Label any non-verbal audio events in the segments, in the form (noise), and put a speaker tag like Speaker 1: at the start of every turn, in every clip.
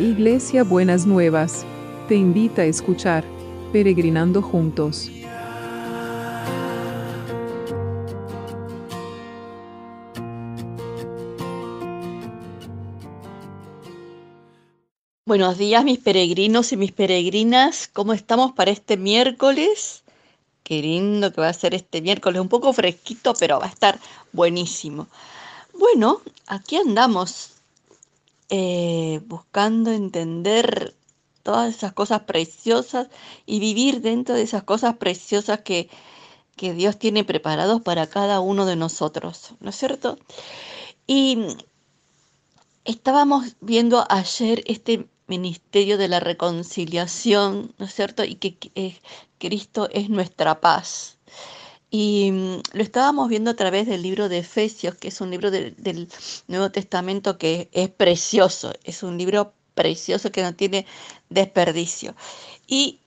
Speaker 1: Iglesia Buenas Nuevas, te invita a escuchar Peregrinando Juntos.
Speaker 2: Buenos días mis peregrinos y mis peregrinas, ¿cómo estamos para este miércoles? Qué lindo que va a ser este miércoles, un poco fresquito, pero va a estar buenísimo. Bueno, aquí andamos eh, buscando entender todas esas cosas preciosas y vivir dentro de esas cosas preciosas que, que Dios tiene preparados para cada uno de nosotros, ¿no es cierto? Y estábamos viendo ayer este ministerio de la reconciliación, ¿no es cierto? Y que eh, Cristo es nuestra paz. Y mm, lo estábamos viendo a través del libro de Efesios, que es un libro del Nuevo Testamento que es precioso, es un libro precioso que no tiene desperdicio. Y,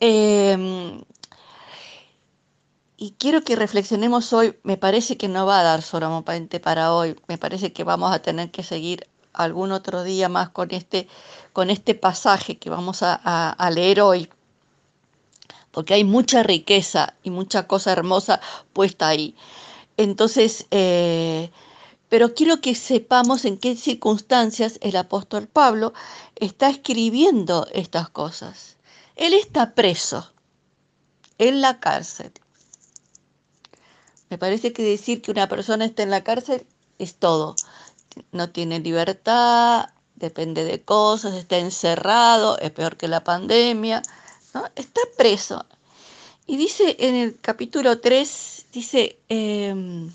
Speaker 2: em, y quiero que reflexionemos hoy, me parece que no va a dar solamente para hoy, me parece que vamos a tener que seguir algún otro día más con este, con este pasaje que vamos a, a leer hoy porque hay mucha riqueza y mucha cosa hermosa puesta ahí. Entonces, eh, pero quiero que sepamos en qué circunstancias el apóstol Pablo está escribiendo estas cosas. Él está preso en la cárcel. Me parece que decir que una persona está en la cárcel es todo. No tiene libertad, depende de cosas, está encerrado, es peor que la pandemia. Está preso. Y dice en el capítulo 3, dice, em,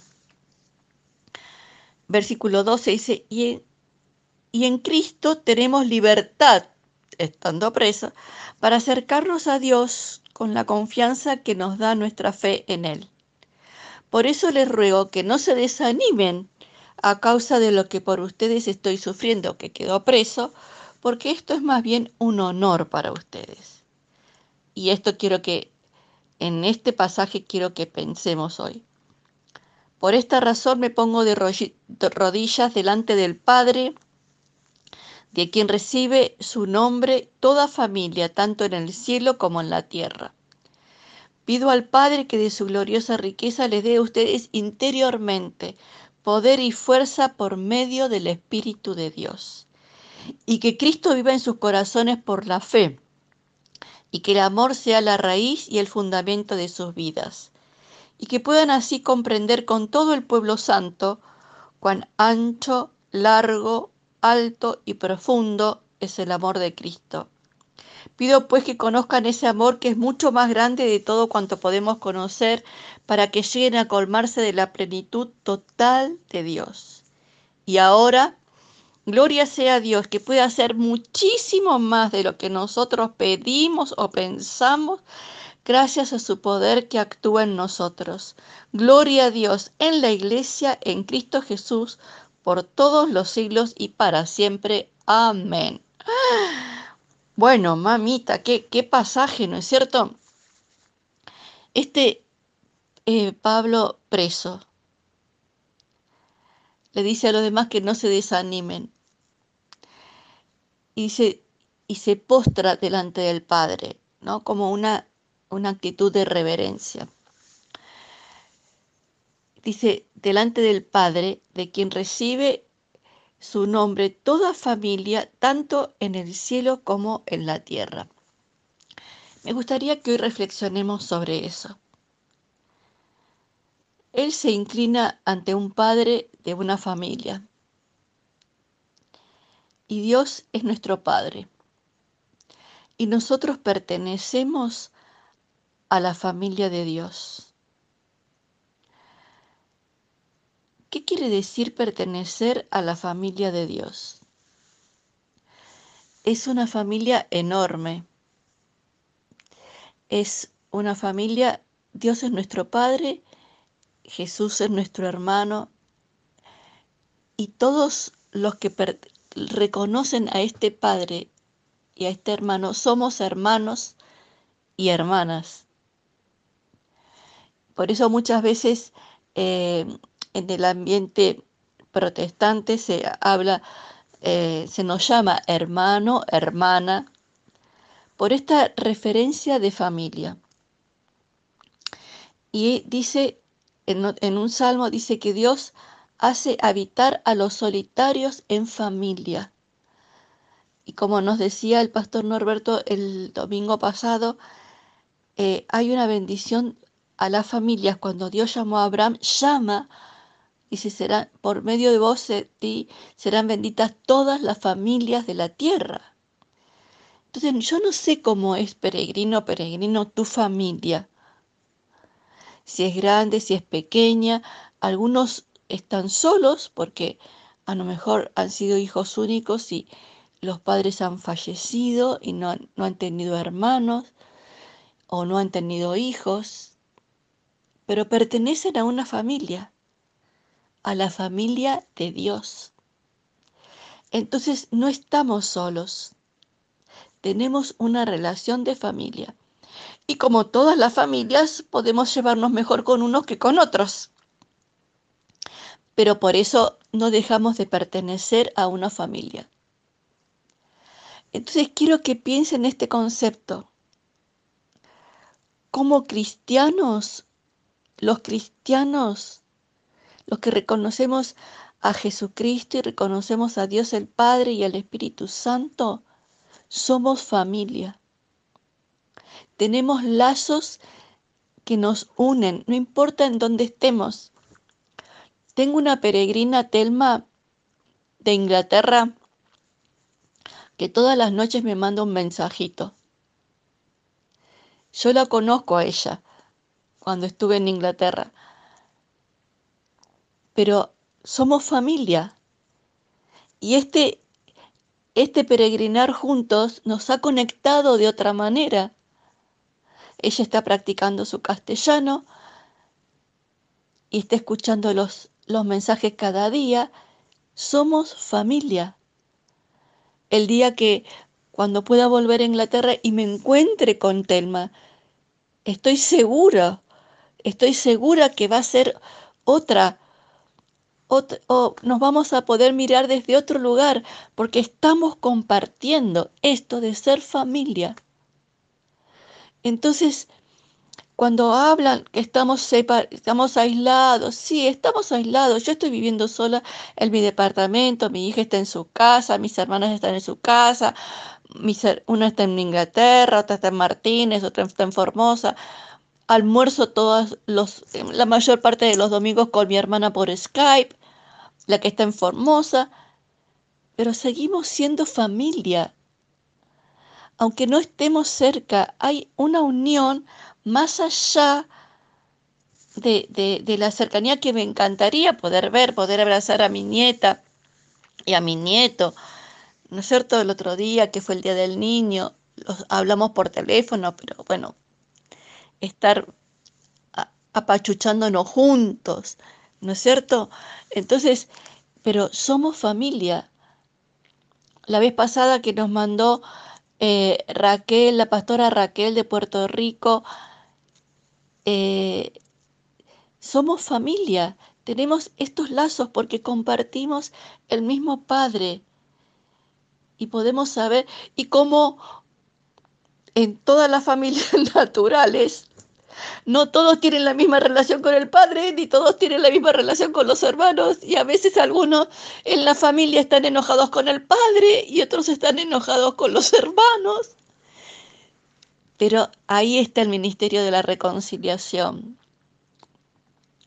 Speaker 2: versículo 12, dice, y en, y en Cristo tenemos libertad, estando preso, para acercarnos a Dios con la confianza que nos da nuestra fe en Él. Por eso les ruego que no se desanimen a causa de lo que por ustedes estoy sufriendo, que quedó preso, porque esto es más bien un honor para ustedes. Y esto quiero que, en este pasaje quiero que pensemos hoy. Por esta razón me pongo de rodillas delante del Padre, de quien recibe su nombre toda familia, tanto en el cielo como en la tierra. Pido al Padre que de su gloriosa riqueza les dé a ustedes interiormente poder y fuerza por medio del Espíritu de Dios, y que Cristo viva en sus corazones por la fe y que el amor sea la raíz y el fundamento de sus vidas, y que puedan así comprender con todo el pueblo santo cuán ancho, largo, alto y profundo es el amor de Cristo. Pido pues que conozcan ese amor que es mucho más grande de todo cuanto podemos conocer, para que lleguen a colmarse de la plenitud total de Dios. Y ahora, Gloria sea a Dios que puede hacer muchísimo más de lo que nosotros pedimos o pensamos gracias a su poder que actúa en nosotros. Gloria a Dios en la iglesia, en Cristo Jesús, por todos los siglos y para siempre. Amén. (gasps) Bueno, mamita, qué, qué pasaje, ¿no es cierto? Este eh, Pablo preso le dice a los demás que no se desanimen, y se, y se postra delante del Padre, ¿no? Como una, una actitud de reverencia. Dice, delante del Padre, de quien recibe su nombre toda familia, tanto en el cielo como en la tierra. Me gustaría que hoy reflexionemos sobre eso. Él se inclina ante un padre de una familia y Dios es nuestro Padre. Y nosotros pertenecemos a la familia de Dios. ¿Qué quiere decir pertenecer a la familia de Dios? Es una familia enorme. Es una familia, Dios es nuestro Padre, Jesús es nuestro hermano y todos los que reconocen a este padre y a este hermano, somos hermanos y hermanas. Por eso muchas veces eh, en el ambiente protestante se habla eh, se nos llama hermano, hermana, por esta referencia de familia. Y dice, en, en un salmo dice que Dios hace habitar a los solitarios en familia. Y como nos decía el pastor Norberto el domingo pasado, eh, hay una bendición a las familias. Cuando Dios llamó a Abraham, llama, y si será por medio de vos, de ti, serán benditas todas las familias de la tierra. Entonces, yo no sé cómo es peregrino, peregrino tu familia. Si es grande, si es pequeña. Algunos están solos porque a lo mejor han sido hijos únicos y los padres han fallecido y no, no han tenido hermanos o no han tenido hijos, pero pertenecen a una familia, a la familia de Dios. Entonces no estamos solos, tenemos una relación de familia. Y como todas las familias, podemos llevarnos mejor con unos que con otros. Pero por eso no dejamos de pertenecer a una familia. Entonces quiero que piensen este concepto como cristianos, los cristianos, los que reconocemos a Jesucristo y reconocemos a Dios el Padre y al Espíritu Santo, somos familia. Tenemos lazos que nos unen, no importa en dónde estemos. Tengo una peregrina, Telma, de Inglaterra, que todas las noches me manda un mensajito. Yo la conozco a ella cuando estuve en Inglaterra. Pero somos familia. Y este, este peregrinar juntos nos ha conectado de otra manera. Ella está practicando su castellano y está escuchando los, los mensajes cada día. Somos familia. El día que cuando pueda volver a Inglaterra y me encuentre con Telma, estoy segura, estoy segura que va a ser otra, o nos vamos a poder mirar desde otro lugar, porque estamos compartiendo esto de ser familia. Entonces, cuando hablan que estamos, estamos aislados, sí, estamos aislados. Yo estoy viviendo sola en mi departamento, mi hija está en su casa, mis hermanas están en su casa, una está en Inglaterra, otra está en Martínez, otra está en Formosa. Almuerzo todos los, la mayor parte de los domingos con mi hermana por Skype, la que está en Formosa, pero seguimos siendo familia. Aunque no estemos cerca, hay una unión más allá de, de, la cercanía que me encantaría poder ver, poder abrazar a mi nieta y a mi nieto, ¿no es cierto? El otro día, que fue el Día del Niño, hablamos por teléfono, pero bueno, estar apachuchándonos juntos, ¿no es cierto? Entonces, pero somos familia. La vez pasada que nos mandó eh, Raquel, la pastora Raquel de Puerto Rico, eh, somos familia, tenemos estos lazos porque compartimos el mismo Padre y podemos saber, y como en todas las (laughs) familias naturales, no todos tienen la misma relación con el padre, ni todos tienen la misma relación con los hermanos, y a veces algunos en la familia están enojados con el padre y otros están enojados con los hermanos. Pero ahí está el ministerio de la reconciliación.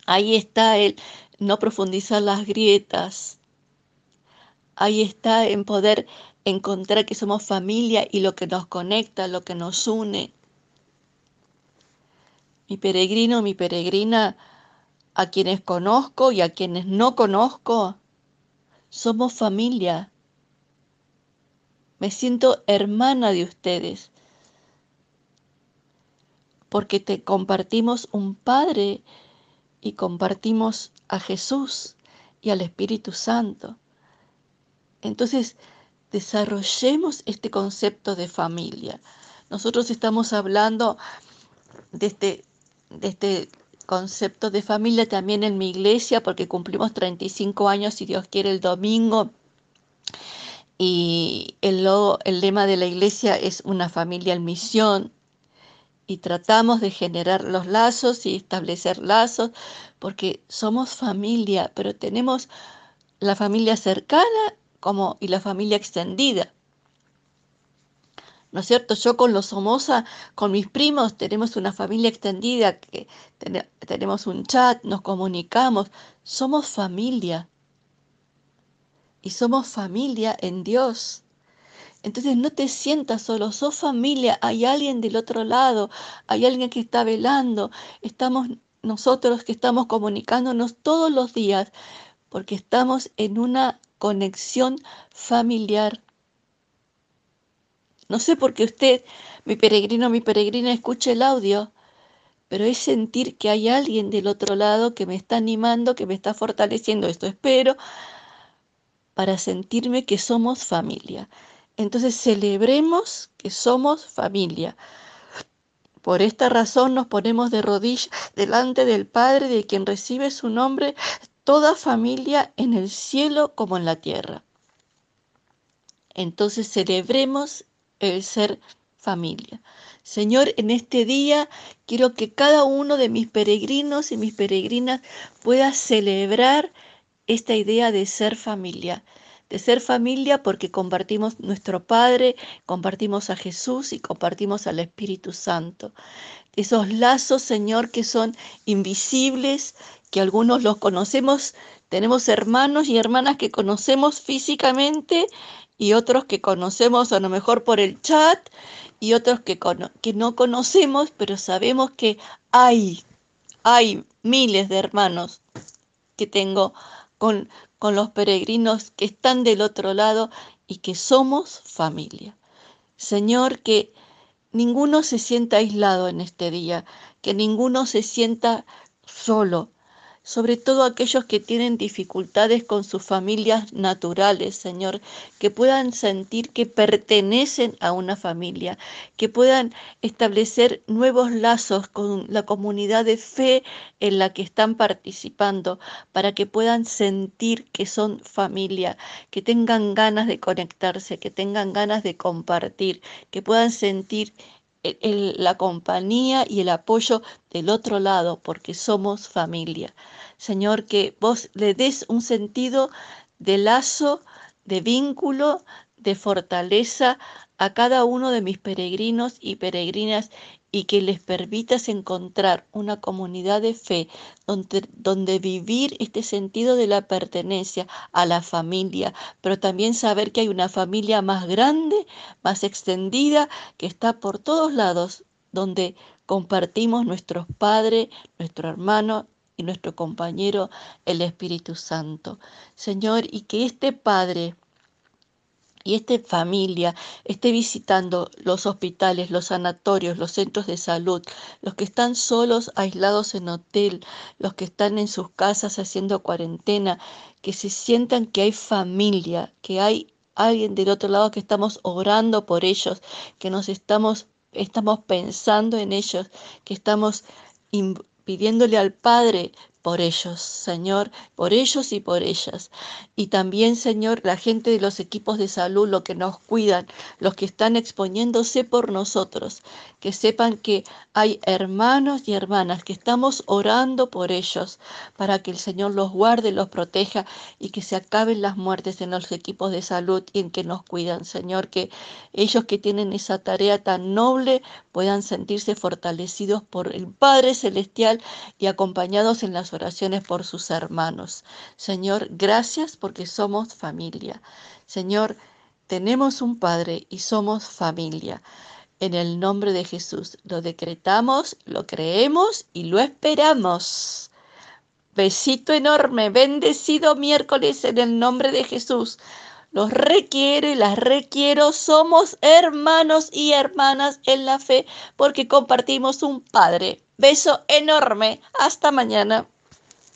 Speaker 2: Ahí está el no profundizar las grietas. Ahí está en poder encontrar que somos familia y lo que nos conecta, lo que nos une. Mi peregrino, mi peregrina, a quienes conozco y a quienes no conozco, somos familia. Me siento hermana de ustedes, porque te compartimos un Padre y compartimos a Jesús y al Espíritu Santo. Entonces, desarrollemos este concepto de familia. Nosotros estamos hablando de este, este concepto de familia también en mi iglesia porque cumplimos 35 años, si Dios quiere, el domingo. Y el, el lema de la iglesia es una familia en misión. Y tratamos de generar los lazos y establecer lazos, porque somos familia, pero tenemos la familia cercana como y la familia extendida. ¿No es cierto? Yo con los Somoza, con mis primos, tenemos una familia extendida, que tenemos un chat, nos comunicamos, somos familia. Y somos familia en Dios. Entonces no te sientas solo, sos familia, hay alguien del otro lado, hay alguien que está velando, estamos nosotros que estamos comunicándonos todos los días, porque estamos en una conexión familiar. No sé por qué usted, mi peregrino, mi peregrina, escuche el audio, pero es sentir que hay alguien del otro lado que me está animando, que me está fortaleciendo. Esto espero para sentirme que somos familia. Entonces celebremos que somos familia. Por esta razón nos ponemos de rodillas delante del Padre de quien recibe su nombre toda familia en el cielo como en la tierra. Entonces celebremos el ser familia. Señor, en este día quiero que cada uno de mis peregrinos y mis peregrinas pueda celebrar esta idea de ser familia. De ser familia porque compartimos nuestro Padre, compartimos a Jesús y compartimos al Espíritu Santo. Esos lazos, Señor, que son invisibles, que algunos los conocemos, tenemos hermanos y hermanas que conocemos físicamente y otros que conocemos a lo mejor por el chat y otros que, que no conocemos, pero sabemos que hay, hay miles de hermanos que tengo con, con los peregrinos que están del otro lado y que somos familia. Señor, que ninguno se sienta aislado en este día, que ninguno se sienta solo, sobre todo aquellos que tienen dificultades con sus familias naturales, Señor, que puedan sentir que pertenecen a una familia, que puedan establecer nuevos lazos con la comunidad de fe en la que están participando, para que puedan sentir que son familia, que tengan ganas de conectarse, que tengan ganas de compartir, que puedan sentir la compañía y el apoyo del otro lado, porque somos familia. Señor, que vos le des un sentido de lazo, de vínculo, de fortaleza a cada uno de mis peregrinos y peregrinas y que les permitas encontrar una comunidad de fe donde, donde, vivir este sentido de la pertenencia a la familia, pero también saber que hay una familia más grande, más extendida, que está por todos lados, donde compartimos nuestros padres, nuestro hermano y nuestro compañero, el Espíritu Santo. Señor, y que este Padre y esta familia esté visitando los hospitales, los sanatorios, los centros de salud, los que están solos, aislados en hotel, los que están en sus casas haciendo cuarentena, que se sientan que hay familia, que hay alguien del otro lado que estamos orando por ellos, que nos estamos, estamos pensando en ellos, que estamos pidiéndole al Padre por ellos, Señor, por ellos y por ellas. Y también, Señor, la gente de los equipos de salud, los que nos cuidan, los que están exponiéndose por nosotros, que sepan que hay hermanos y hermanas que estamos orando por ellos para que el Señor los guarde, los proteja y que se acaben las muertes en los equipos de salud y en que nos cuidan, Señor, que ellos que tienen esa tarea tan noble puedan sentirse fortalecidos por el Padre Celestial y acompañados en las oraciones por sus hermanos. Señor, gracias porque somos familia. Señor, tenemos un Padre y somos familia. En el nombre de Jesús lo decretamos, lo creemos y lo esperamos. Besito enorme, bendecido miércoles en el nombre de Jesús. Los requiero y las requiero. Somos hermanos y hermanas en la fe porque compartimos un Padre. Beso enorme. Hasta mañana.